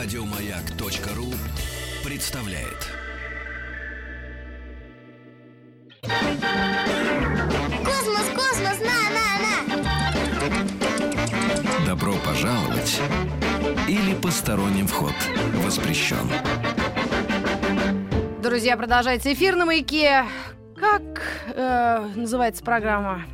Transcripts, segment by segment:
Радиомаяк.ру представляет. Космос, космос, на, на, на! Добро пожаловать или посторонним вход воспрещен. Друзья, продолжается эфир на маяке. Как э, называется программа,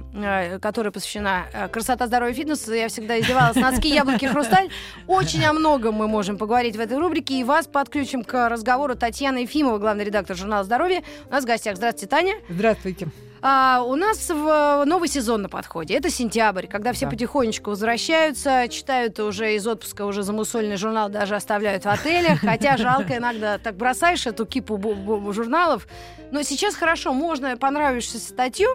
которая посвящена э, красота, здоровье, фитнесу? Я всегда издевалась. Носки, яблоки, хрусталь. Очень о многом мы можем поговорить в этой рубрике. И вас подключим к разговору Татьяна Ефимова, главный редактор журнала «Здоровье». У нас в гостях. Здравствуйте, Таня. Здравствуйте. А, у нас в новый сезон на подходе. Это сентябрь, когда все Да. потихонечку возвращаются, читают уже из отпуска уже замусольный журнал, даже оставляют в отелях. Хотя жалко иногда так бросаешь эту кипу журналов. Но сейчас хорошо, можно понравившуюся статью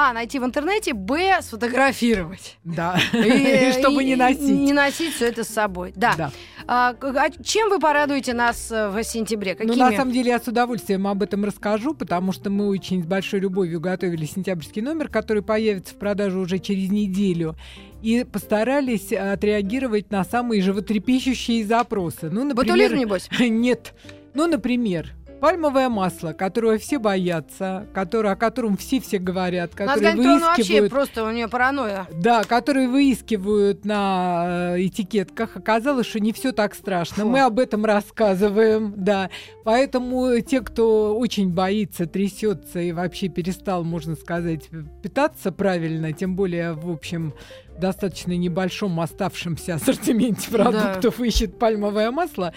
а, найти в интернете, б, сфотографировать. Да. И чтобы не и носить. Не носить все это с собой. Да. Да. А, а чем вы порадуете нас э, в сентябре? Ну, Какими? на самом деле, я с удовольствием об этом расскажу, потому что мы очень с большой любовью готовили сентябрьский номер, который появится в продажу уже через неделю. И постарались э, отреагировать на самые животрепещущие запросы. Ну, например... небось? Нет. Ну, например, пальмовое масло, которого все боятся, которое, о котором говорят, нас которое Гантрон вообще выискивают... просто у нее паранойя. Да, которые выискивают на э, этикетках. Оказалось, что не все так страшно. Фу. Мы об этом рассказываем, да. Поэтому те, кто очень боится, трясется и вообще перестал, можно сказать, питаться правильно, тем более, в общем, достаточно небольшом оставшемся ассортименте продуктов ищет пальмовое масло.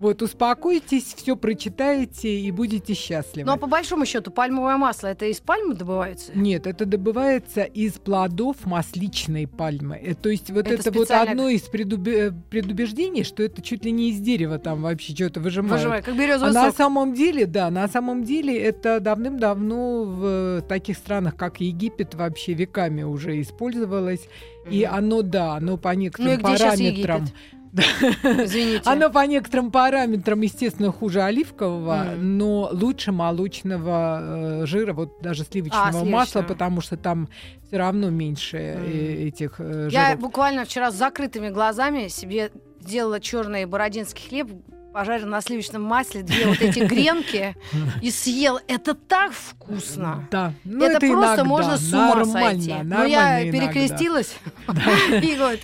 Вот, успокойтесь, все прочитаете и будете счастливы. Ну а по большому счету пальмовое масло это из пальмы добывается? Нет, это добывается из плодов масличной пальмы. Э, То есть вот Это это, вот специально- одно из предубе- предубеждений, что это чуть ли не из дерева там вообще что-то выжимают. Выжимай, как А березовый на сок. самом деле, да, на самом деле это давным-давно в таких странах, как Египет, вообще веками уже использовалось. И Мгм. оно, да, оно по Ну и некоторым где сейчас параметрам... Египет? Извините. Оно по некоторым параметрам, естественно, хуже оливкового, Мгм. но лучше молочного э, жира, вот даже сливочного А, масла, потому что там все равно меньше Мгм. этих э, Я жиров. буквально вчера с закрытыми глазами себе сделала черный бородинский хлеб, пожарила на сливочном масле две вот эти гренки и съел. Это так вкусно. Да, ну это, просто иногда, можно с ума нормально, сойти. Но нормально я иногда. перекрестилась и говорит,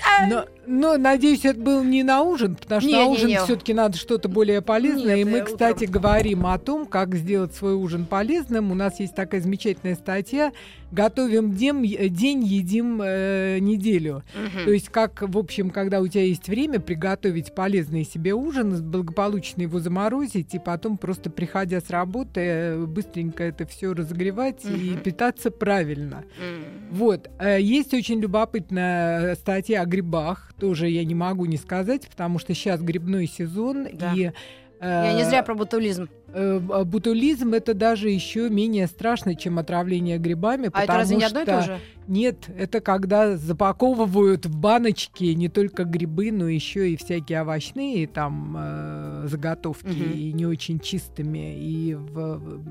«А, Но, но, надеюсь, это был не на ужин, потому что Не, на не, ужин все-таки надо что-то более полезное. Нет, и мы, кстати, утром. говорим о том, как сделать свой ужин полезным. У нас есть такая замечательная статья «Готовим дем- день, едим э, неделю». мгм». То есть, как, в общем, когда у тебя есть время приготовить полезный себе ужин, благополучно его заморозить, и потом просто, приходя с работы, быстренько это все разогревать и Мгм. питаться правильно. М. Вот. э, Есть очень любопытная статья о грибах. Тоже я не могу не сказать, потому что сейчас грибной сезон. Да. И, Я не э, зря про ботулизм. э, б- Бутулизм это даже еще менее страшно, чем отравление грибами. А это разве не одно и то же? Нет, это когда запаковывают в баночки не только грибы, но еще и всякие овощные там э, заготовки Мгм. и не очень чистыми и в,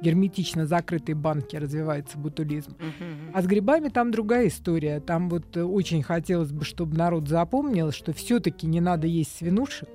герметично закрытой банке развивается бутулизм. Мгм. А с грибами там другая история. Там вот э, очень хотелось бы, чтобы народ запомнил, что все-таки не надо есть свинушек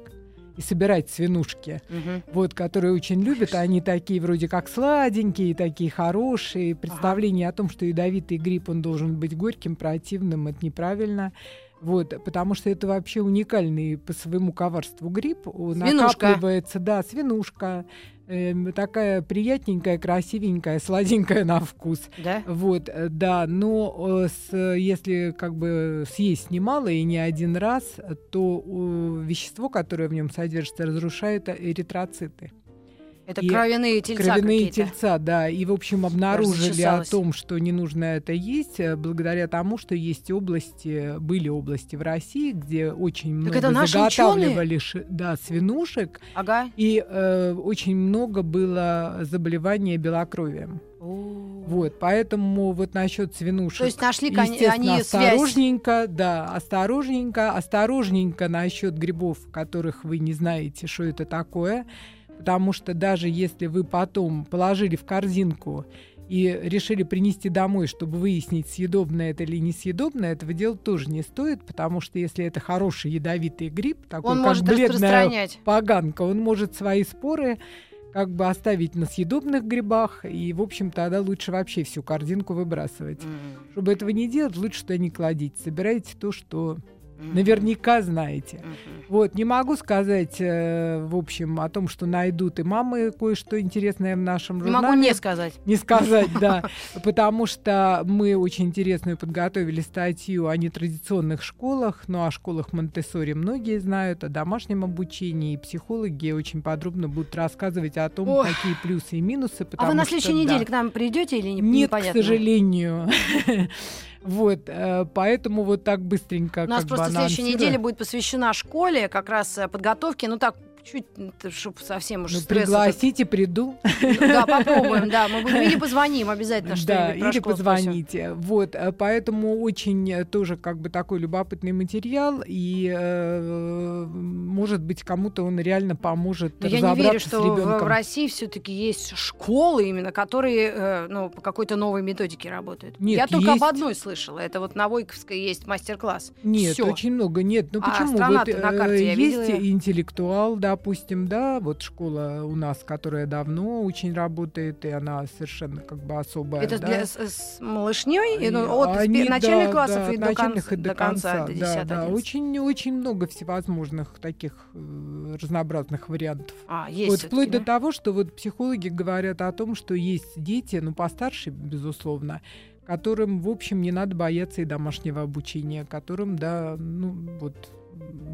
и собирать свинушки, Мгм. вот, которые очень любят. Они такие вроде как сладенькие, такие хорошие. Представление о том, что ядовитый гриб, он должен быть горьким, противным, это неправильно. Вот, потому что это вообще уникальный по своему коварству гриб. Свинушка. накапливается, да, свинушка. Эм, такая приятненькая, красивенькая, сладенькая на вкус. Да? Вот, э, да, но э, с, если как бы съесть немало и не один раз, э, то э, вещество, которое в нем содержится, разрушает э, эритроциты. Это И кровяные тельца Кровяные тельца, да. И, в общем, обнаружили о том, что не нужно это есть, э, благодаря тому, что есть области, были области в России, где очень много это наши заготавливали да, свинушек, Ага. и э, очень много было заболевания белокровием. Вот, поэтому вот насчет свинушек. То есть нашли Естественно, они связь. осторожненько, да, осторожненько, осторожненько насчет грибов, которых вы не знаете, что это такое. Потому что даже если вы потом положили в корзинку и решили принести домой, чтобы выяснить, съедобное это или несъедобное, этого делать тоже не стоит, потому что если это хороший ядовитый гриб, такой Он как может бледная поганка, он может свои споры как бы оставить на съедобных грибах, и, в общем, тогда лучше вообще всю корзинку выбрасывать. Мгм. Чтобы этого не делать, лучше туда не кладите. Собирайте то, что Наверняка знаете. Вот, не могу сказать, э, в общем, о том, что найдут и мамы кое-что интересное в нашем Не журнале. могу не сказать. Не сказать, да. Потому что мы очень интересную подготовили статью о нетрадиционных школах, ну, о школах Монтессори многие знают, о домашнем обучении, и психологи очень подробно будут рассказывать о том, Ох. какие плюсы и минусы. А вы на что, следующей да. неделе к нам придете или не, Нет, непонятно? к сожалению. Вот, э, поэтому вот так быстренько У нас просто следующая неделя будет посвящена школе, как раз э, подготовке, ну так, чуть, чтобы совсем уж Ну, пригласите, приду. Да, попробуем, да. Мы будем или позвоним обязательно Да, что-нибудь про или позвоните. Вот, э, поэтому очень э, тоже как бы такой любопытный материал, и э, может быть кому-то он реально поможет Но я не разобраться верю, что в, России все-таки есть школы именно, которые ну, по какой-то новой методике работают. Нет, я только об одной слышала. Это вот на Войковской есть мастер-класс. Нет, очень много. Нет, ну А почему? Вот, на карте, есть видела её. Допустим, да, вот школа у нас, которая давно очень работает, и она совершенно как бы особая. Это да. для, с, с малышней, И ну, от они, начальных да, классов да, и до, начальных конца, и до конца, конца, до 10 да, да, 11. очень, очень много всевозможных таких э, разнообразных вариантов. А, есть вот вплоть да? до того, что вот психологи говорят о том, что есть дети, ну постарше, безусловно, которым, в общем, не надо бояться и домашнего обучения, которым, да, ну вот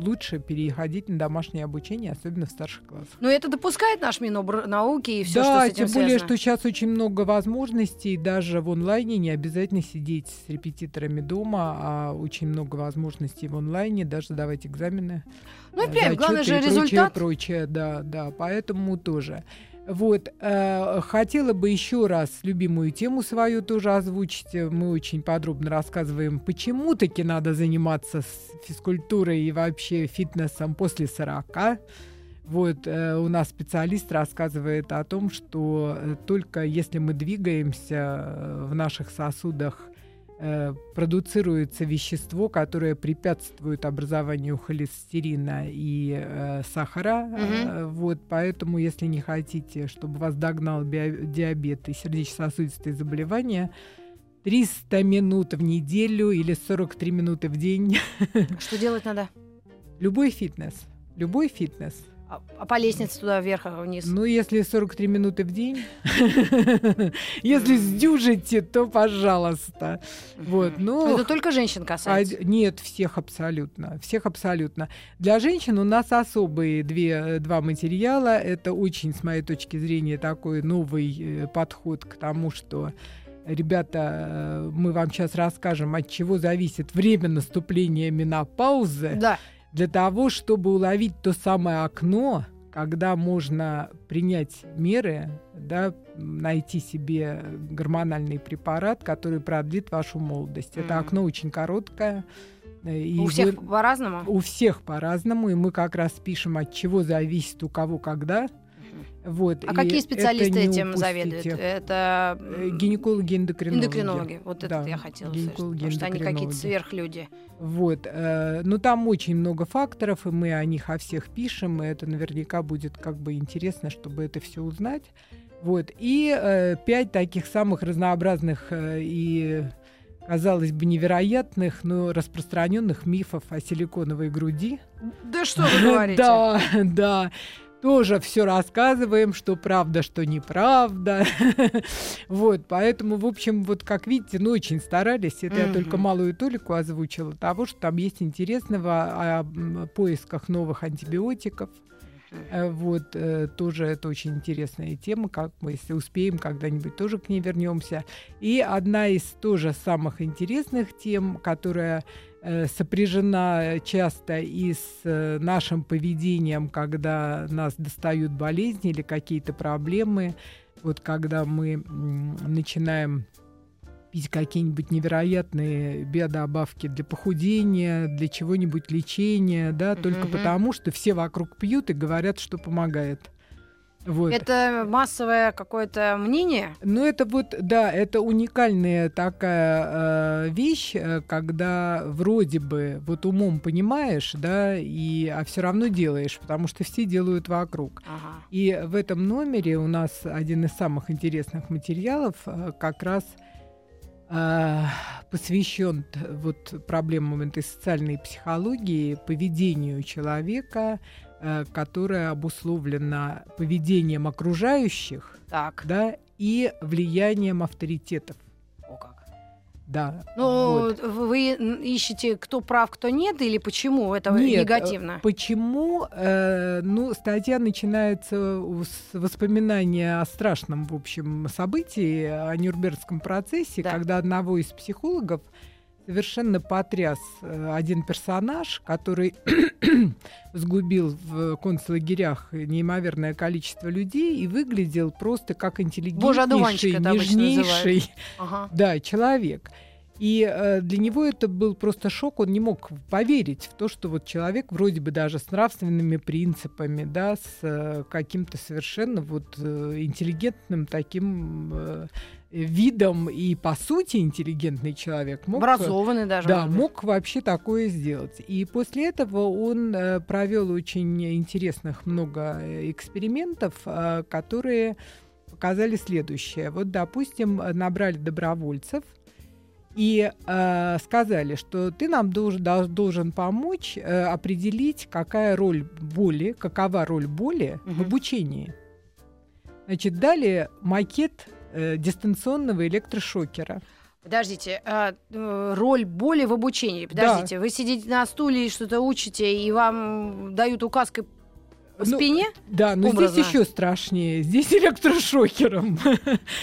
лучше переходить на домашнее обучение, особенно в старших классах. Но это допускает наш Минобрнауки и все, да, что с этим тем более, связано. что сейчас очень много возможностей, даже в онлайне не обязательно сидеть с репетиторами дома, а очень много возможностей в онлайне, даже сдавать экзамены. Ну и э, прям, главное же и результат. Прочее, прочее, да, да, поэтому тоже. Вот, э, хотела бы еще раз любимую тему свою тоже озвучить. Мы очень подробно рассказываем, почему таки надо заниматься физкультурой и вообще фитнесом после 40. Вот э, у нас специалист рассказывает о том, что э, только если мы двигаемся э, в наших сосудах, э, продуцируется вещество, которое препятствует образованию холестерина и э, сахара. Э, вот, поэтому, если не хотите, чтобы вас догнал био- диабет и сердечно-сосудистые заболевания, 300 минут в неделю или 43 минуты в день. Что делать надо? Любой фитнес. Любой фитнес. А, а по лестнице туда вверх, а вниз? Ну, если 43 минуты в день, если сдюжите, то пожалуйста. Вот, ну, это только женщин касается. Нет, всех абсолютно. Всех абсолютно. Для женщин у нас особые две, два материала. Это очень, с моей точки зрения, такой новый э, подход к тому, что Ребята, э, мы вам сейчас расскажем, от чего зависит время наступления менопаузы Да. Для того, чтобы уловить то самое окно, когда можно принять меры, да, найти себе гормональный препарат, который продлит вашу молодость. Это Мгм. окно очень короткое. э, и У вы- всех по-разному? у всех по-разному, и мы как раз пишем, от чего зависит у кого когда. Вот, А какие специалисты этим упустите. заведуют? Это Э, Гинекологи, эндокринологи. эндокринологи. Вот это Да, я хотела гинекологи, Потому что они какие-то сверхлюди. Вот, э, ну там очень много факторов, и мы о них о всех пишем, и это наверняка будет как бы интересно, чтобы это все узнать. Вот, и э, пять таких самых разнообразных э, и казалось бы невероятных, но распространенных мифов о силиконовой груди. Да что вы говорите? Да, да. Тоже все рассказываем, что правда, что неправда. Вот, поэтому, в общем, вот как видите, ну, очень старались. Это я только малую толику озвучила того, что там есть интересного о поисках новых антибиотиков. Э, Вот, э, тоже это очень интересная тема, как мы, если успеем, когда-нибудь тоже к ней вернемся. И одна из тоже самых интересных тем, которая сопряжена часто и с э, нашим поведением, когда нас достают болезни или какие-то проблемы, вот когда мы начинаем пить какие-нибудь невероятные биодобавки для похудения, для чего-нибудь лечения, да, только Мгм. потому, что все вокруг пьют и говорят, что помогает. Вот. Это массовое какое-то мнение? Ну, это вот, да, это уникальная такая э, вещь, э, когда вроде бы вот умом понимаешь, да, и, а все равно делаешь, потому что все делают вокруг. Ага. И в этом номере у нас один из самых интересных материалов э, как раз э, посвящен вот проблемам этой социальной психологии, поведению человека, э, которое обусловлено поведением окружающих, Так. да, и влиянием авторитетов. О как. Да. Ну, вот. вы ищете, кто прав, кто нет, или почему это Нет, негативно? э, Почему? Э, ну, статья начинается у- с воспоминания о страшном, в общем, событии, о Нюрнбергском процессе, Да. когда одного из психологов совершенно потряс э, один персонаж, который сгубил в концлагерях неимоверное количество людей и выглядел просто как интеллигентнейший, обычно нежнейший Ага. да, человек. И э, для него это был просто шок, он не мог поверить в то, что вот человек вроде бы даже с нравственными принципами, да, с э, каким-то совершенно вот э, интеллигентным таким э, видом и по сути интеллигентный человек мог... Образованный даже. да, мог вообще такое сделать. И после этого он э, провел очень интересных много э, экспериментов, э, которые показали следующее. Вот, допустим, набрали добровольцев и э, сказали, что ты нам должен, дол- должен помочь э, определить, какая роль боли, какова роль боли в Мгм. обучении. Значит, дали макет э, дистанционного электрошокера. Подождите, а, э, роль боли в обучении. Подождите, вы сидите на стуле и что-то учите, и вам дают указкой по Ну, спине? Да, но Образно. здесь еще страшнее. Здесь электрошокером.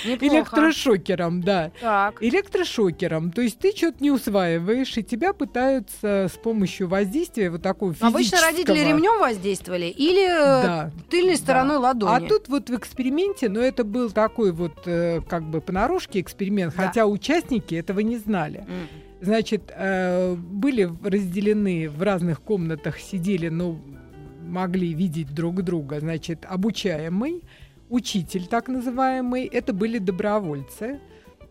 Неплохо. электрошокером, да. Так. Электрошокером. То есть ты что-то не усваиваешь, и тебя пытаются с помощью воздействия вот такого Обычно физического... родители ремнем воздействовали или э, Да. тыльной да. стороной ладони? А тут вот в эксперименте, но это был такой вот э, как бы понарошке эксперимент, Да. хотя участники этого не знали. М. Значит, э, были разделены в разных комнатах, сидели, но могли видеть друг друга. Значит, обучаемый, учитель так называемый, это были добровольцы.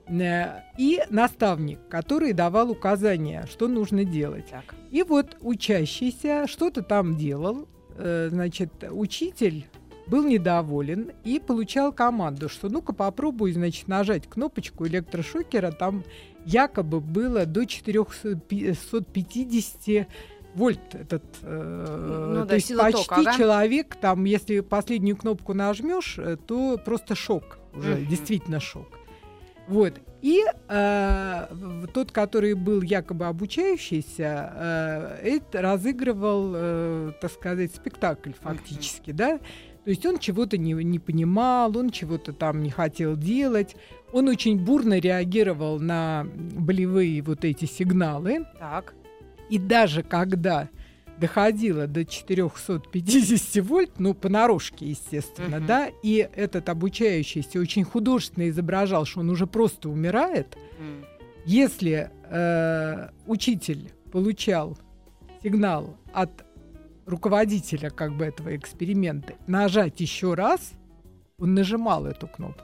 э, И наставник, который давал указания, что нужно делать. Так. И вот учащийся что-то там делал. э, Значит, учитель был недоволен и получал команду, что ну-ка попробуй, значит, нажать кнопочку электрошокера. Там якобы было до 450 вольт этот, э, Ну то да, есть почти тока, ага. человек, там, если последнюю кнопку нажмешь, э, то просто шок, уже Мгм. действительно шок. Вот. И э, тот, который был якобы обучающийся, э, это разыгрывал, э, так сказать, спектакль фактически, да. То есть он чего-то не, не понимал, он чего-то там не хотел делать. Он очень бурно реагировал на болевые вот эти сигналы. Так. И даже когда доходило до 450 вольт, ну, понарошке, естественно, Мгм. да, и этот обучающийся очень художественно изображал, что он уже просто умирает, М. если э, учитель получал сигнал от руководителя как бы этого эксперимента нажать еще раз, он нажимал эту кнопку.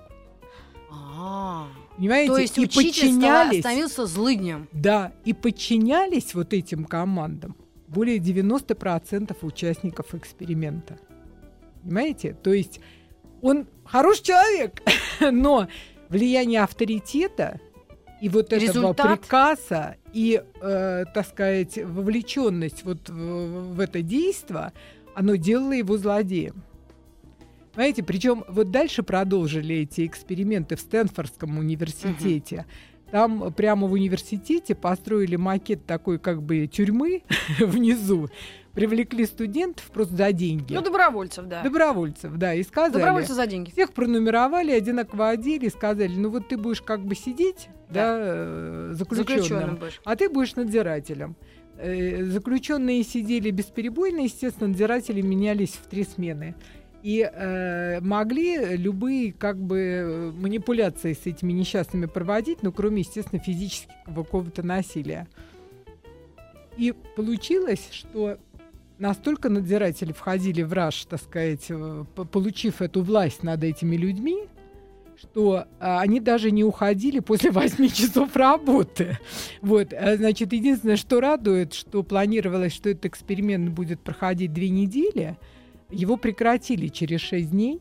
А. Понимаете? То есть и подчинялись. становился злыднем. Да, и подчинялись вот этим командам более 90% участников эксперимента. Понимаете? То есть он хороший человек, но влияние авторитета и вот этого Результат? приказа и, э, так сказать, вовлеченность вот в, в это действо, оно делало его злодеем. Понимаете, причем вот дальше продолжили эти эксперименты в Стэнфордском университете. Там прямо в университете построили макет такой как бы тюрьмы внизу, привлекли студентов просто за деньги. Ну, добровольцев, да. Добровольцев, да, и сказали. Добровольцы за деньги. Всех пронумеровали, одинаково одели и сказали, ну вот ты будешь как бы сидеть, да, э, заключенным, Заключенным будешь. а ты будешь надзирателем. Э, Заключенные сидели бесперебойно, естественно, надзиратели менялись в три смены. И э, могли любые как бы э, манипуляции с этими несчастными проводить, ну, кроме, естественно, физического какого-то насилия. И получилось, что настолько надзиратели входили в раж, так сказать, э, получив эту власть над этими людьми, что а, они даже не уходили после 8 часов работы. Вот, а, значит, единственное, что радует, что планировалось, что этот эксперимент будет проходить две недели, его прекратили через 6 дней,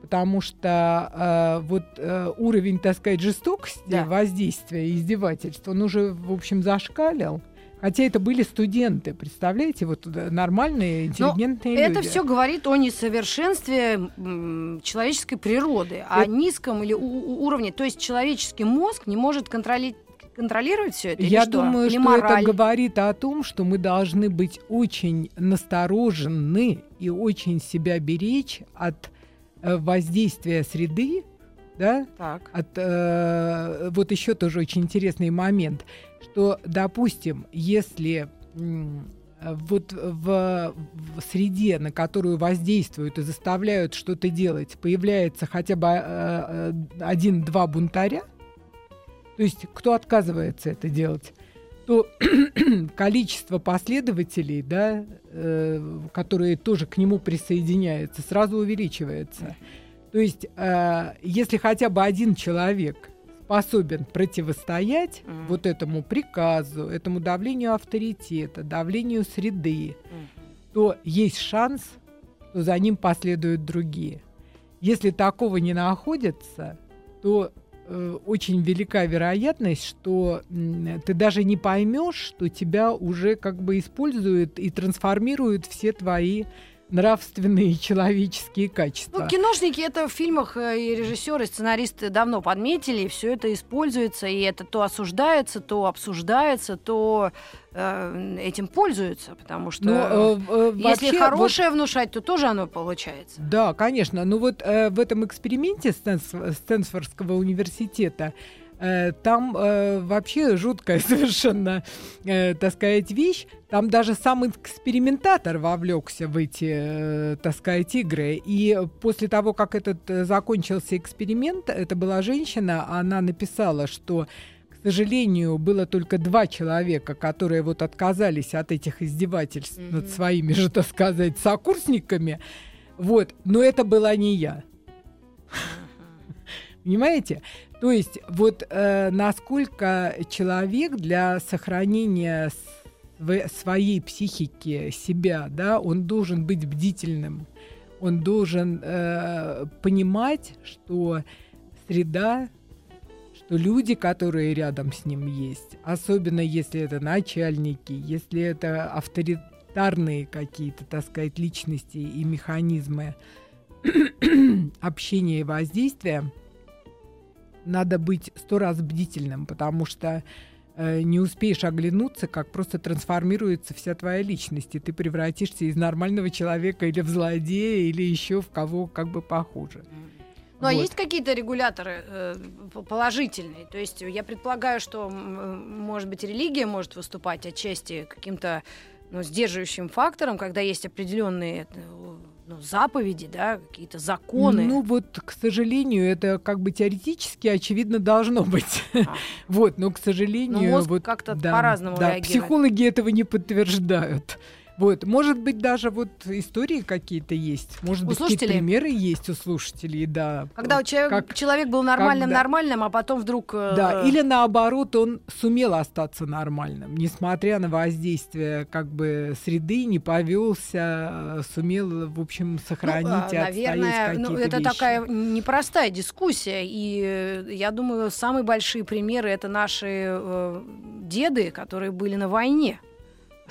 потому что э, вот э, уровень, так сказать, жестокости, Да. воздействия, издевательств, он уже, в общем, зашкалил. Хотя это были студенты, представляете, вот э, нормальные, интеллигентные Это люди. все говорит о несовершенстве человеческой природы, о Это- низком или уровне. То есть человеческий мозг не может контроли- контролировать все это? Я что? думаю, что мораль? это говорит о том, что мы должны быть очень насторожены и очень себя беречь от э, воздействия среды, да, Так. от э, вот еще тоже очень интересный момент, что, допустим, если вот в, в среде, на которую воздействуют и заставляют что-то делать, появляется хотя бы э, э, один-два бунтаря, то есть кто отказывается это делать, то количество последователей, да, э, которые тоже к нему присоединяются, сразу увеличивается. То есть, э, если хотя бы один человек способен противостоять Мгм. вот этому приказу, этому давлению авторитета, давлению среды, Мгм. то есть шанс, что за ним последуют другие. Если такого не находится, то очень велика вероятность, что ты даже не поймешь, что тебя уже как бы используют и трансформируют все твои нравственные человеческие качества. Ну, киношники это в фильмах э, и режиссеры, и сценаристы давно подметили, все это используется, и это то осуждается, то обсуждается, то э, этим пользуются, потому что Ну, э, э, если вообще, вот- хорошее внушать, то тоже оно получается. Да, конечно. Но вот э, в этом эксперименте Стэнс- Стэнфордского университета там э, вообще жуткая совершенно, э, так сказать, вещь. Там даже сам экспериментатор вовлекся в эти, э, так сказать, игры. И после того, как этот э, закончился эксперимент, это была женщина, она написала, что к сожалению, было только два человека, которые вот отказались от этих издевательств Мгм. над своими же, так сказать, сокурсниками. Вот, но это была не я. Понимаете? То есть вот э, насколько человек для сохранения св- своей психики, себя, да, он должен быть бдительным, он должен э, понимать, что среда, что люди, которые рядом с ним есть, особенно если это начальники, если это авторитарные какие-то, так сказать, личности и механизмы общения и воздействия, надо быть сто раз бдительным, потому что э, не успеешь оглянуться, как просто трансформируется вся твоя личность, и ты превратишься из нормального человека или в злодея, или еще в кого как бы похуже. Ну, а Вот. есть какие-то регуляторы э, положительные? То есть я предполагаю, что, может быть, религия может выступать отчасти каким-то ну, сдерживающим фактором, когда есть определенные э, ну, заповеди, да, какие-то законы. Ну вот, к сожалению, это как бы теоретически очевидно должно быть. А. Вот, но к сожалению, Но мозг вот как-то да, по-разному да, реагирует. Психологи этого не подтверждают. Вот, может быть, даже вот истории какие-то есть, может У быть, какие-то слушателей? примеры есть у слушателей, да. Когда у человека, Как- человек был нормальным, когда- нормальным, а потом вдруг... э, Да, или наоборот, он сумел остаться нормальным, несмотря на воздействие как бы среды, не повелся, э, сумел, в общем, Ну, сохранить а, и наверное, ну, это вещи. такая непростая дискуссия, и э, я думаю, самые большие примеры это наши э, деды, которые были на войне.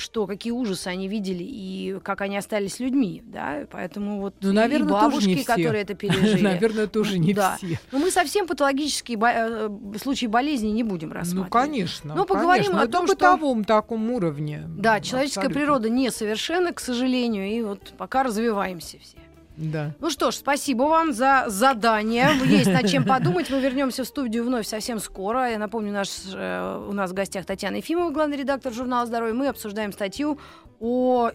Что, какие ужасы они видели и как они остались людьми, да, поэтому вот Ну, наверное, и тоже бабушки, не все. которые это пережили. Наверное, тоже не Да. все. Но мы совсем патологические бо- э, случаи болезни не будем Ну, рассматривать. конечно. Ну, поговорим конечно. о том, что- бытовом таком уровне. Да, человеческая Абсолютно. природа несовершенна, к сожалению, и вот пока развиваемся все. Да. Ну что ж, спасибо вам за задание. Есть над чем подумать. Мы вернемся в студию вновь совсем скоро. Я напомню, наш, э, у нас в гостях Татьяна Ефимова, главный редактор журнала «Здоровье». Мы обсуждаем статью о...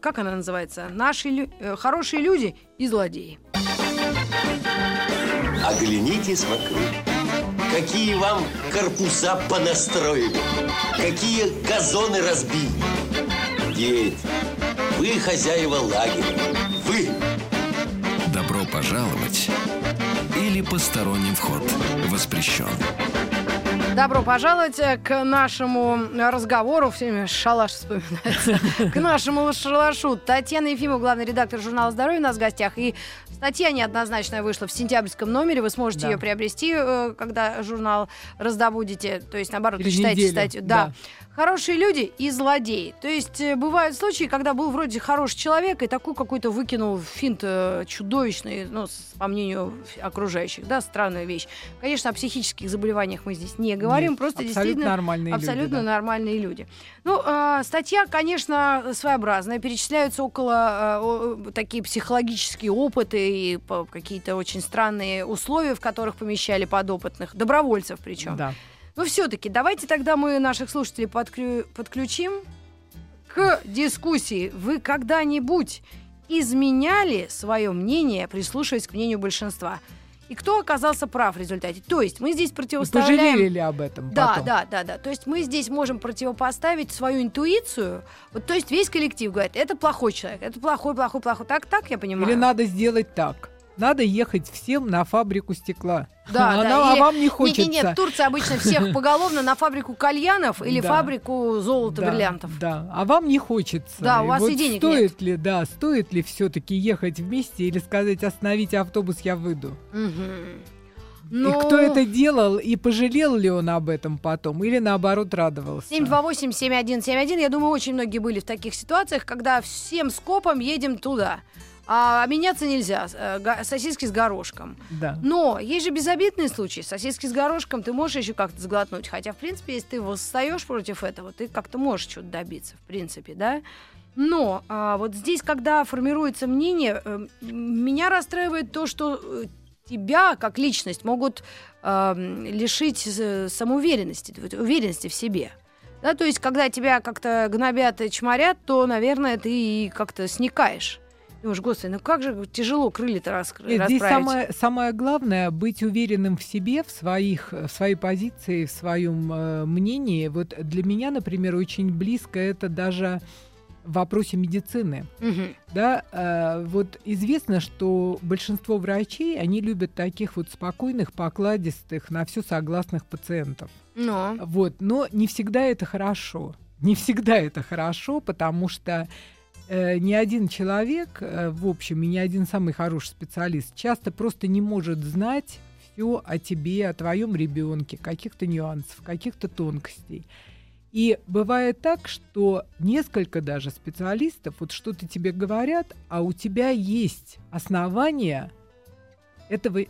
Как она называется? Наши лю- э, хорошие люди и злодеи. Оглянитесь вокруг. Какие вам корпуса понастроили, какие газоны разбили. Дети, Вы хозяева лагеря. Вы. Пожаловать или посторонним вход воспрещен. Добро пожаловать э, к нашему разговору. Все время шалаш вспоминается. К нашему шалашу. Татьяна Ефимова, главный редактор журнала «Здоровье» у нас в гостях. И статья неоднозначная вышла в сентябрьском номере. Вы сможете Да. ее приобрести, э, когда журнал раздобудете. То есть, наоборот, Через читайте неделю, статью. да. Да. Хорошие люди и злодеи. То есть э, бывают случаи, когда был вроде хороший человек и такой какой-то выкинул финт э, чудовищный, ну, с- по мнению окружающих, да, странная вещь. Конечно, о психических заболеваниях мы здесь не говорим, Нет, просто абсолютно действительно нормальные люди, абсолютно да. нормальные люди. Ну, э, статья, конечно, своеобразная. Перечисляются около э, о- такие психологические опыты и какие-то очень странные условия, в которых помещали подопытных, добровольцев причем. Да. Но все-таки давайте тогда мы наших слушателей подклю- подключим к дискуссии. Вы когда-нибудь изменяли свое мнение, прислушиваясь к мнению большинства? И кто оказался прав в результате? То есть мы здесь И противоставляем... Пожалели ли об этом Да, потом? да, да, да. То есть мы здесь можем противопоставить свою интуицию. Вот, то есть весь коллектив говорит, это плохой человек, это плохой, плохой, плохой. Так, так, я понимаю. Или надо сделать так. Надо ехать всем на фабрику стекла. Да, а, да, а или- вам не хочется. Нет, нет, нет, Турция обычно всех поголовно на фабрику кальянов или Да. фабрику золота, да, бриллиантов. Да, а вам не хочется. Да, у И вас вот и денег стоит ли, да, стоит ли все-таки ехать вместе или сказать остановите автобус, я выйду. И Ну, кто это делал и пожалел ли он об этом потом или наоборот радовался? 728-7171. Я думаю, очень многие были в таких ситуациях, когда всем скопом едем туда. А меняться нельзя. э, Сосиски с горошком. Да. Но есть же безобидные случаи. Сосиски с горошком ты можешь еще как-то сглотнуть. Хотя, в принципе, если ты восстаешь против этого, ты как-то можешь что-то добиться, в принципе, да? Но а, вот здесь, когда формируется мнение, э, меня расстраивает то, что э, тебя, как личность, могут эм, лишить э, самоуверенности, уверенности в себе. Да, то есть, когда тебя как-то гнобят и чморят, то, наверное, ты как-то сникаешь. Думаешь, господи, ну как же тяжело крылья-то раскрыть. Нет, здесь самое, самое главное быть уверенным в себе, в, своих, в своей позиции, в своем э, мнении. Вот для меня, например, очень близко это даже в вопросе медицины. Мгм. Да, э, вот известно, что большинство врачей, они любят таких вот спокойных, покладистых, на все согласных пациентов. Ну, Вот, но не всегда это хорошо. Не всегда это хорошо, потому что ни один человек, э, в общем, и ни один самый хороший специалист часто просто не может знать все о тебе, о твоем ребенке, каких-то нюансов, каких-то тонкостей. И бывает так, что несколько даже специалистов вот что-то тебе говорят, а у тебя есть основания этого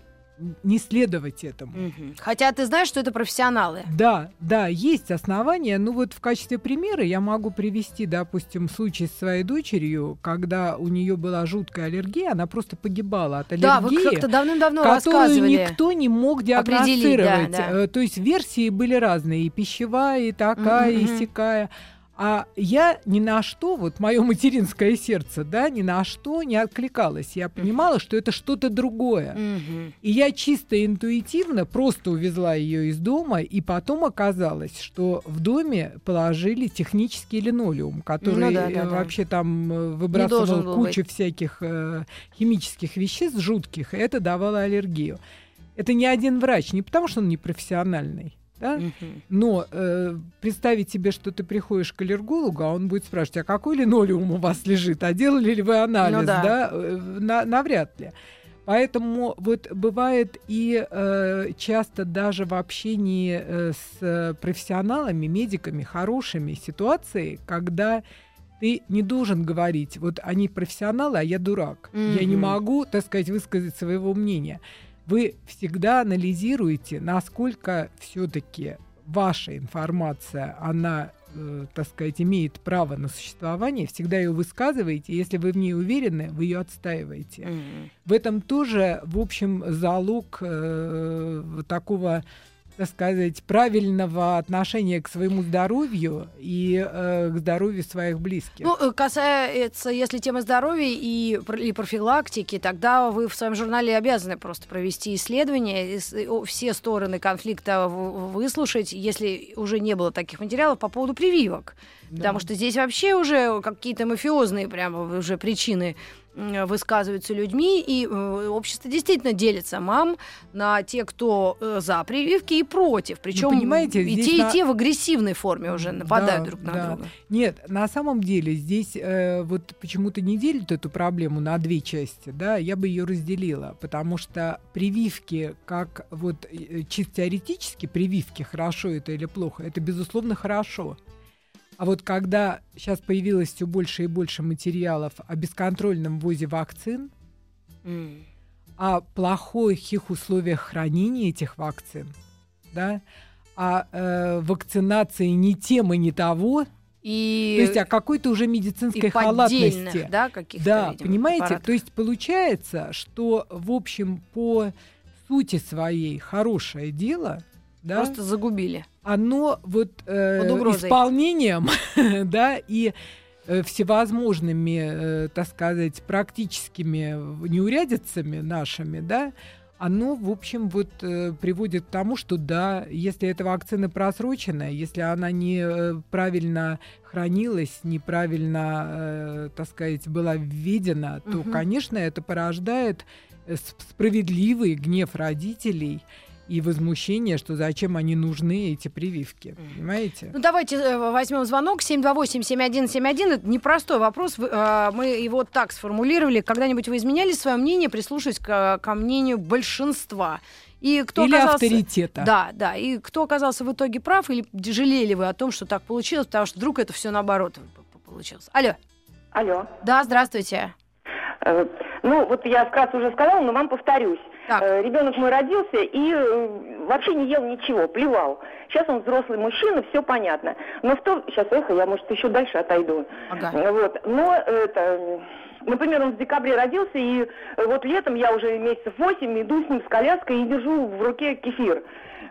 не следовать этому. Хотя ты знаешь, что это профессионалы. Да, да, есть основания. Ну вот в качестве примера я могу привести, допустим, случай с своей дочерью, когда у нее была жуткая аллергия, она просто погибала от Да, вы аллергии. как-то давным-давно которую никто не мог диагностировать. да, да. Э, То есть версии были разные, и пищевая, и такая, Мгм, и сякая. А я ни на что, вот мое материнское сердце, да, ни на что не откликалось. Я понимала, что это что-то другое. Мгм. И я чисто интуитивно просто увезла ее из дома, и потом оказалось, что в доме положили технический линолеум, который Ну да, да, э, да. вообще там э, выбрасывал кучу всяких э, химических веществ жутких, и это давало аллергию. Это не один врач, не потому что он не профессиональный. Да? Мгм. Но э, представить себе, что ты приходишь к аллергологу, а он будет спрашивать, а какой линолеум у вас лежит, а делали ли вы анализ, Ну да. да? Э, на- навряд ли. Поэтому вот бывает и э, часто даже в общении э, с профессионалами, медиками, хорошими ситуации, когда ты не должен говорить, вот они профессионалы, а я дурак. Я не могу, так сказать, высказать своего мнения. Вы всегда анализируете, насколько все-таки ваша информация, она, э, так сказать, имеет право на существование, всегда ее высказываете. Если вы в ней уверены, вы ее отстаиваете. Мгм. В этом тоже, в общем, залог э, такого, так сказать, правильного отношения к своему здоровью и э, к здоровью своих близких. Ну, э, касается, если темы здоровья и, и профилактики, тогда вы в своем журнале обязаны просто провести исследование, о, все стороны конфликта выслушать, если уже не было таких материалов по поводу прививок. Потому что здесь вообще уже какие-то мафиозные прямо уже причины высказываются людьми, и э, общество действительно делится мам на те, кто э, за прививки и против. Причем понимаете, и те, на- и те в агрессивной форме уже нападают Да, друг на да. друга. Нет, на самом деле здесь э, вот почему-то не делят эту проблему на две части, да, я бы ее разделила, потому что прививки, как вот э, чисто теоретически прививки, хорошо это или плохо, это безусловно хорошо. А вот когда сейчас появилось все больше и больше материалов о бесконтрольном ввозе вакцин, М. о плохих условиях хранения этих вакцин, да, о э, вакцинации не тем и не того, И, то есть о какой-то уже медицинской и халатности. да, каких-то, Да, видимо, понимаете, препаратов. то есть получается, что в общем по сути своей хорошее дело, да, Просто загубили. оно вот э, исполнением, да, и э, всевозможными, э, так сказать, практическими неурядицами нашими, да, оно, в общем, вот э, приводит к тому, что да, если эта вакцина просроченная, если она не э, правильно хранилась, неправильно, э, так сказать, была введена, то, Мгм. конечно, это порождает справедливый гнев родителей и возмущение, что зачем они нужны, эти прививки. Понимаете? Ну, давайте э, возьмем звонок 728-7171. Это непростой вопрос. Вы, э, мы его так сформулировали. Когда-нибудь вы изменяли свое мнение, прислушиваясь к, ко мнению большинства? И кто Или оказался... авторитета. Да, да. И кто оказался в итоге прав, или жалели вы о том, что так получилось, потому что вдруг это все наоборот получилось. Алло. Алло. Да, здравствуйте. Э, Ну, вот я вкратце уже сказала, но вам повторюсь. Так. Э, Ребенок мой родился и э, вообще не ел ничего, плевал. Сейчас он взрослый мужчина, все понятно. Но в то... Сейчас, эхо, я, может, еще дальше отойду. Ага. Э, Вот. Но это... Например, он в декабре родился, и вот летом я уже месяцев восемь иду с ним с коляской и держу в руке кефир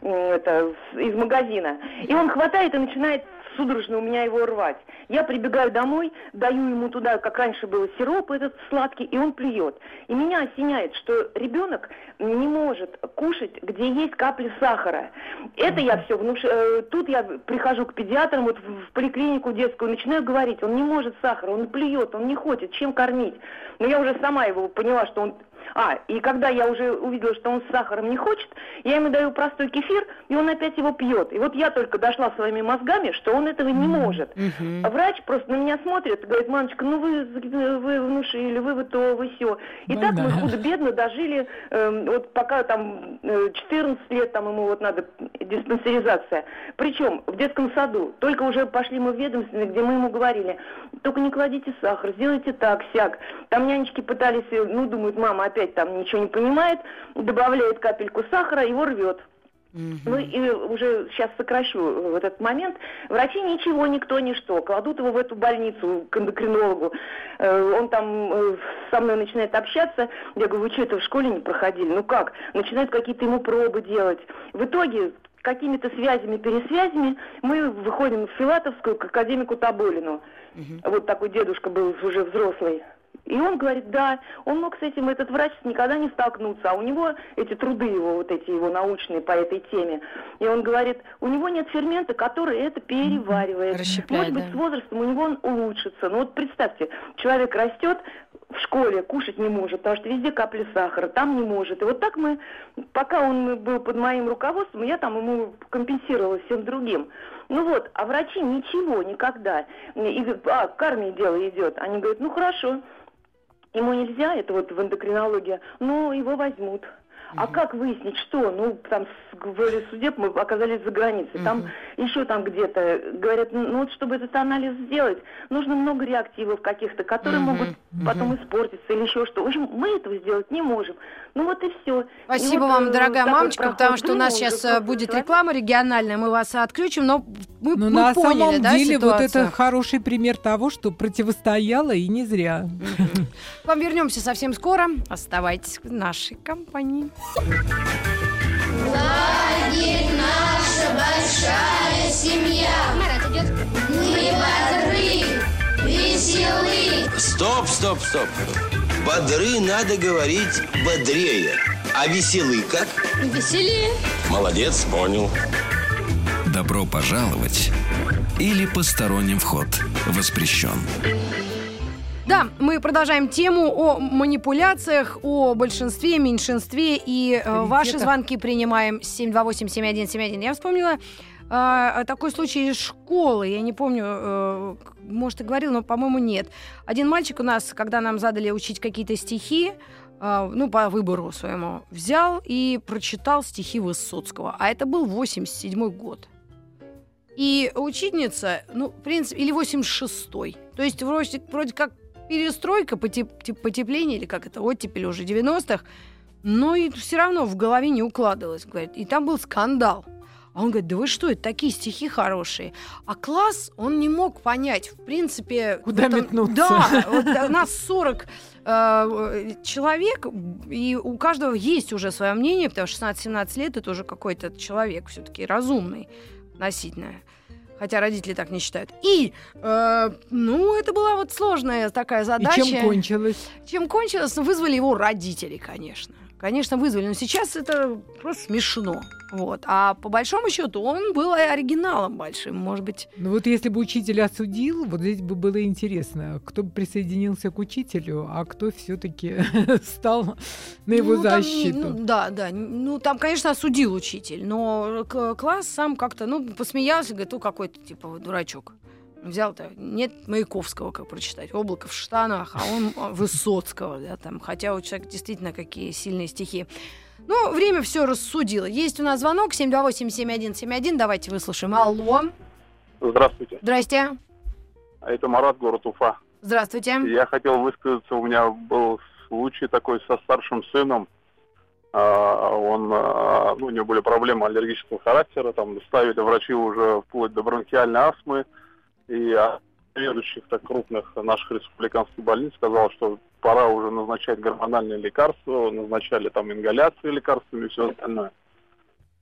это, из магазина. И он хватает и начинает судорожно у меня его рвать. Я прибегаю домой, даю ему туда, как раньше было, сироп этот сладкий, и он плюет. И меня осеняет, что ребенок не может кушать, где есть капли сахара. Это я все внуш... э, Тут я прихожу к педиатрам, вот в поликлинику детскую, начинаю говорить, он не может сахара, он плюет, он не хочет, чем кормить. Но я уже сама его поняла, что он а, и когда я уже увидела, что он с сахаром не хочет, я ему даю простой кефир, и он опять его пьет. И вот я только дошла своими мозгами, что он этого не может. А врач просто на меня смотрит и говорит, мамочка, ну вы, вы внушили, вы, вы то, вы все. И так мы Больная. худо-бедно дожили, эм, вот пока там э, 14 лет, там ему вот надо диспансеризация. Причем в детском саду. Только уже пошли мы в ведомственный, где мы ему говорили, только не кладите сахар, сделайте так, сяк. Там нянечки пытались, э, ну, думают, мама опять там ничего не понимает, добавляет капельку сахара, его рвет. Ну и уже сейчас сокращу вот этот момент. Врачи ничего, никто, ничто. Кладут его в эту больницу к эндокринологу. Э, Он там э, со мной начинает общаться. Я говорю, вы что, это в школе не проходили? Ну как? Начинают какие-то ему пробы делать. В итоге какими-то связями, пересвязями мы выходим в Филатовскую к академику Таболину. Вот такой дедушка был уже взрослый. И он говорит, да, он мог с этим, этот врач, никогда не столкнуться, а у него эти труды его, вот эти его научные по этой теме. И он говорит, у него нет фермента, который это переваривает. Расщепляет, Может быть, да. с возрастом у него он улучшится. Ну вот представьте, человек растет, в школе кушать не может, потому что везде капли сахара, там не может. И вот так мы, пока он был под моим руководством, я там ему компенсировала всем другим. Ну вот, а врачи ничего, никогда. И а, к армии дело идет. Они говорят, ну хорошо, ему нельзя, это вот в эндокринологии, но его возьмут. А как выяснить, что? Ну, там в воле судеб мы оказались за границей. Там еще там где-то говорят, ну вот чтобы этот анализ сделать, нужно много реактивов каких-то, которые могут потом испортиться или еще что. В общем, мы этого сделать не можем. Ну вот и все. Спасибо вам, дорогая мамочка, потому что у нас сейчас э, будет реклама региональная, мы вас отключим, но мы, Ну, мы на поняли, самом да, деле, вот ситуацию? это хороший пример того, что противостояло и не зря. К вам вернемся совсем скоро. Оставайтесь в нашей компании. Лагерь наша большая семья. Марат идет. Мы бодры, веселы. Стоп, стоп, стоп. Бодры надо говорить бодрее. А веселый как? Веселее. Молодец, понял. Добро пожаловать или посторонним вход воспрещен. Да, мы продолжаем тему о манипуляциях, о большинстве, меньшинстве. И э, ваши звонки принимаем 728-7171. Я вспомнила э, такой случай из школы. Я не помню, э, может, и говорил, но, по-моему, нет. Один мальчик у нас, когда нам задали учить какие-то стихи, э, ну, по выбору своему, взял и прочитал стихи Высоцкого. А это был 87 год. И учительница, ну, в принципе, или 86-й. То есть вроде, вроде как перестройка, потеп, потепление, или как это, оттепель уже 90-х, но и все равно в голове не укладывалось, говорит. И там был скандал. А он говорит, да вы что, это такие стихи хорошие. А класс, он не мог понять, в принципе... Куда он- метнуться. Да, вот у нас 40 э, человек, и у каждого есть уже свое мнение, потому что 16-17 лет это уже какой-то человек все-таки разумный относительно. Хотя родители так не считают. И, э, ну, это была вот сложная такая И задача. чем кончилось? Чем кончилось? Ну, вызвали его родители, конечно. Конечно, вызвали. Но сейчас это просто смешно. Вот. А по большому счету он был оригиналом большим. Может быть, Ну вот если бы учитель осудил, вот здесь бы было интересно, кто бы присоединился к учителю, а кто все-таки стал на его ну, там защиту. ну, да, да. Ну, там, конечно, осудил учитель, но класс сам как-то, ну, посмеялся, говорит, ну, какой-то, типа, дурачок. Взял-то, нет Маяковского, как прочитать, «Облако в штанах», а он а, Высоцкого, да, там, хотя у человека действительно какие сильные стихи. Ну, время все рассудило. Есть у нас звонок 728-7171, давайте выслушаем. Алло, Здравствуйте. здрасте, Это Марат, город Уфа. здравствуйте. Я хотел высказаться, у меня был случай такой со старшим сыном. А, Он, а, ну, у него были проблемы аллергического характера, там ставили врачи уже вплоть до бронхиальной астмы. И следующих так крупных наших республиканских больниц сказал, что пора уже назначать гормональные лекарства, назначали там ингаляции лекарствами и все остальное.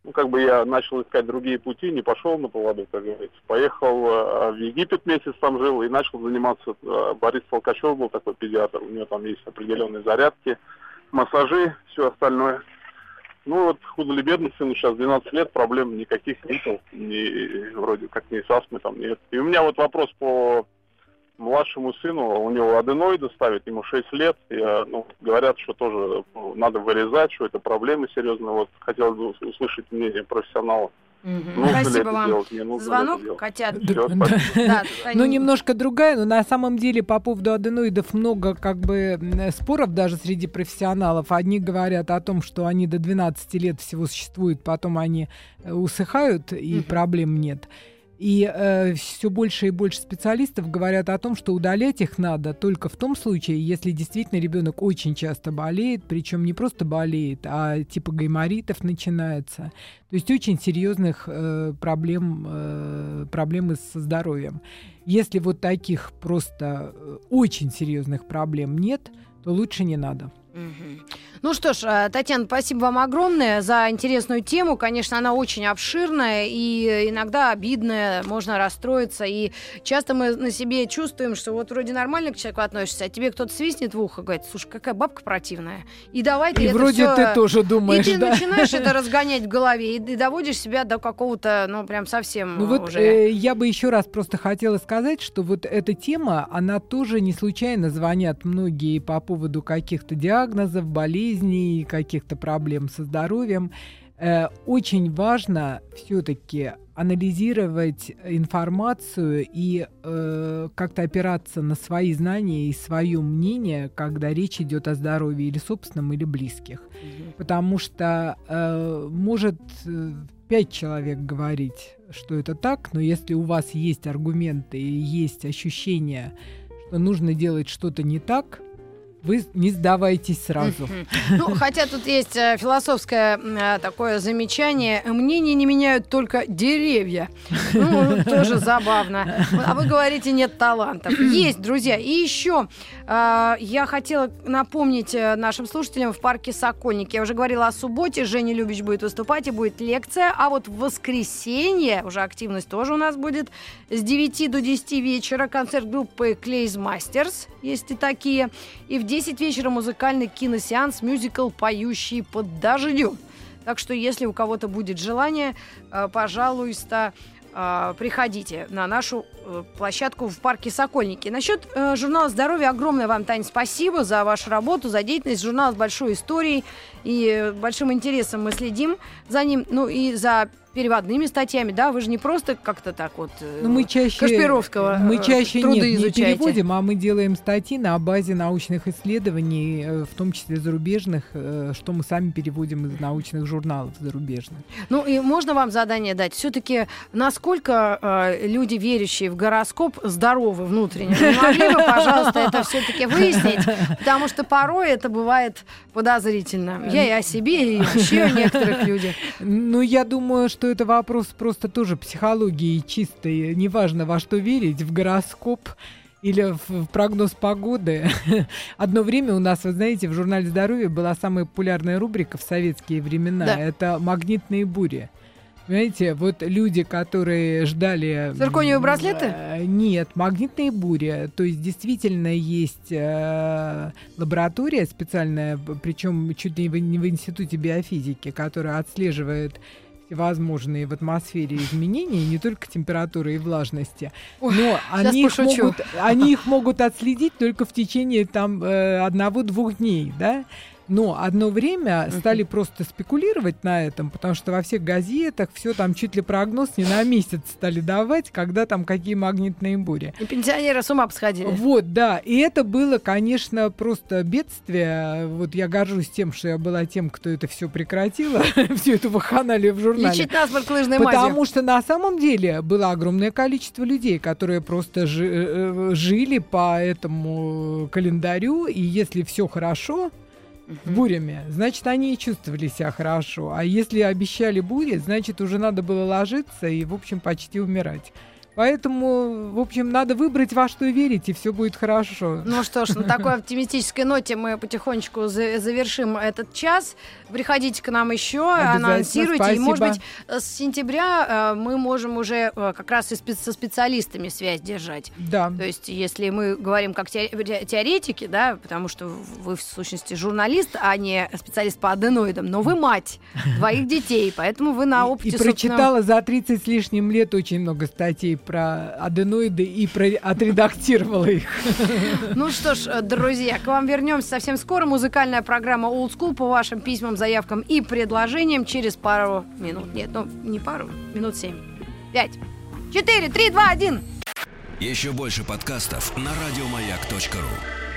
Ну, как бы я начал искать другие пути, не пошел на поводу, как говорится. Поехал э, в Египет месяц там жил и начал заниматься. э, Борис Толкачев был такой педиатр, у него там есть определенные зарядки, массажи, все остальное. Ну вот худо ли бедно, сыну сейчас 12 лет, проблем никаких нету, ни, вроде как ни с астмой там нет. И у меня вот вопрос по младшему сыну, у него аденоиды ставят, ему 6 лет, и, ну, говорят, что тоже ну, надо вырезать, что это проблемы серьезные. Вот хотел бы услышать мнение профессионала. Ли Спасибо вам. делать, не Звонок, делать? котят. Да. Ну, немножко другая, но на самом деле по поводу аденоидов много как бы м, споров даже среди профессионалов. Одни говорят о том, что они до 12 лет всего существуют, потом они э, усыхают и проблем нет. И все больше и больше специалистов говорят о том, что удалять их надо только в том случае, если действительно ребенок очень часто болеет, причем не просто болеет, а типа гайморитов начинается. То есть очень серьезных э, проблем, э, проблемы со здоровьем. Если вот таких просто э, очень серьезных проблем нет, то лучше не надо. Ну что ж, э, Татьяна, спасибо вам огромное за интересную тему. Конечно, она очень обширная и иногда обидная, можно расстроиться. И часто мы на себе чувствуем, что вот вроде нормально к человеку относишься, а тебе кто-то свистнет в ухо, говорит, слушай, какая бабка противная. И давай ты И это вроде всё- ты тоже думаешь, и ты да? начинаешь это разгонять в голове, и ты доводишь себя до какого-то, ну, прям совсем Ну вот уже... э, я бы еще раз просто хотела сказать, что вот эта тема, она тоже не случайно звонят многие по поводу каких-то диагнозов, болезней, каких-то проблем со здоровьем. Э, очень важно все-таки анализировать информацию и э, как-то опираться на свои знания и свое мнение, когда речь идет о здоровье или собственном, или близких. Потому что э, может э, пять человек говорить, что это так, но если у вас есть аргументы и есть ощущение, что нужно делать что-то не так, вы не сдавайтесь сразу. Ну, хотя тут есть э, философское э, такое замечание. Мнения не меняют только деревья. Ну, тоже забавно. А вы говорите, нет талантов. Есть, друзья. И еще э, я хотела напомнить нашим слушателям в парке Сокольник. Я уже говорила о субботе. Женя Любич будет выступать и будет лекция. А вот в воскресенье, уже активность тоже у нас будет, с 9 до 10 вечера концерт группы Клейз Мастерс, есть и такие. И в 10 вечера музыкальный киносеанс, мюзикл «Поющий под дождем». Так что, если у кого-то будет желание, э, пожалуйста, а, приходите на нашу э, площадку в парке Сокольники. Насчет э, журнала здоровья огромное вам, Таня, спасибо за вашу работу, за деятельность. Журнал с большой историей и э, большим интересом мы следим за ним. Ну и за переводными статьями, да, вы же не просто как-то так вот э, Ну, мы чаще, Кашпировского мы э, чаще труды нет, не изучаете. переводим, а мы делаем статьи на базе научных исследований, э, в том числе зарубежных, что мы сами переводим из научных журналов зарубежных. Ну и можно вам задание дать? Все-таки насколько э, люди, верящие в гороскоп, здоровы внутренне? Не могли бы, пожалуйста, это все-таки выяснить? Потому что порой это бывает подозрительно. Я и о себе, и еще о некоторых людях. Ну, я думаю, что это вопрос просто тоже психологии чистой. Неважно, во что верить, в гороскоп или в, прогноз погоды. Одно время у нас, вы знаете, в журнале «Здоровье» была самая популярная рубрика в советские времена. Да. Это «Магнитные бури». Понимаете, вот люди, которые ждали... Циркониевые браслеты? э, Нет, магнитные бури. То есть действительно есть э, лаборатория специальная, причем чуть ли не в институте биофизики, которая отслеживает всевозможные в атмосфере изменения, не только температуры и влажности, Ой, но они их, пошучу. могут, они их могут отследить только в течение там э, одного-двух дней, да? Но одно время стали просто спекулировать на этом, потому что во всех газетах все там чуть ли прогноз не на месяц стали давать, когда там какие магнитные бури. И пенсионеры с ума посходили. Вот, да. И это было, конечно, просто бедствие. Вот я горжусь тем, что я была тем, кто это все прекратила, всю эту ваханалию в журнале. Лечить насморк лыжной мазью. Потому что на самом деле было огромное количество людей, которые просто жи- э, э, жили по этому календарю, и если все хорошо с бурями, значит, они и чувствовали себя хорошо. А если обещали бури, значит, уже надо было ложиться и, в общем, почти умирать. Поэтому, в общем, надо выбрать, во что верить, и все будет хорошо. Ну что ж, на такой оптимистической ноте мы потихонечку за- завершим этот час. Приходите к нам еще, анонсируйте. И, может спасибо. быть, э, с сентября э, мы можем уже э, как раз и спе- со специалистами связь держать. Да. То есть, если мы говорим как те- те- теоретики, да, потому что вы, в сущности, журналист, а не специалист по аденоидам, но вы мать двоих детей, поэтому вы на И- опыте, и собственно, прочитала за 30 с лишним лет очень много статей про аденоиды и про... отредактировала их. Ну что ж, друзья, к вам вернемся совсем скоро. Музыкальная программа Old School по вашим письмам, заявкам и предложениям через пару минут. Нет, ну не пару, минут семь. Пять, четыре, три, два, один. Еще больше подкастов на радиомаяк.ру.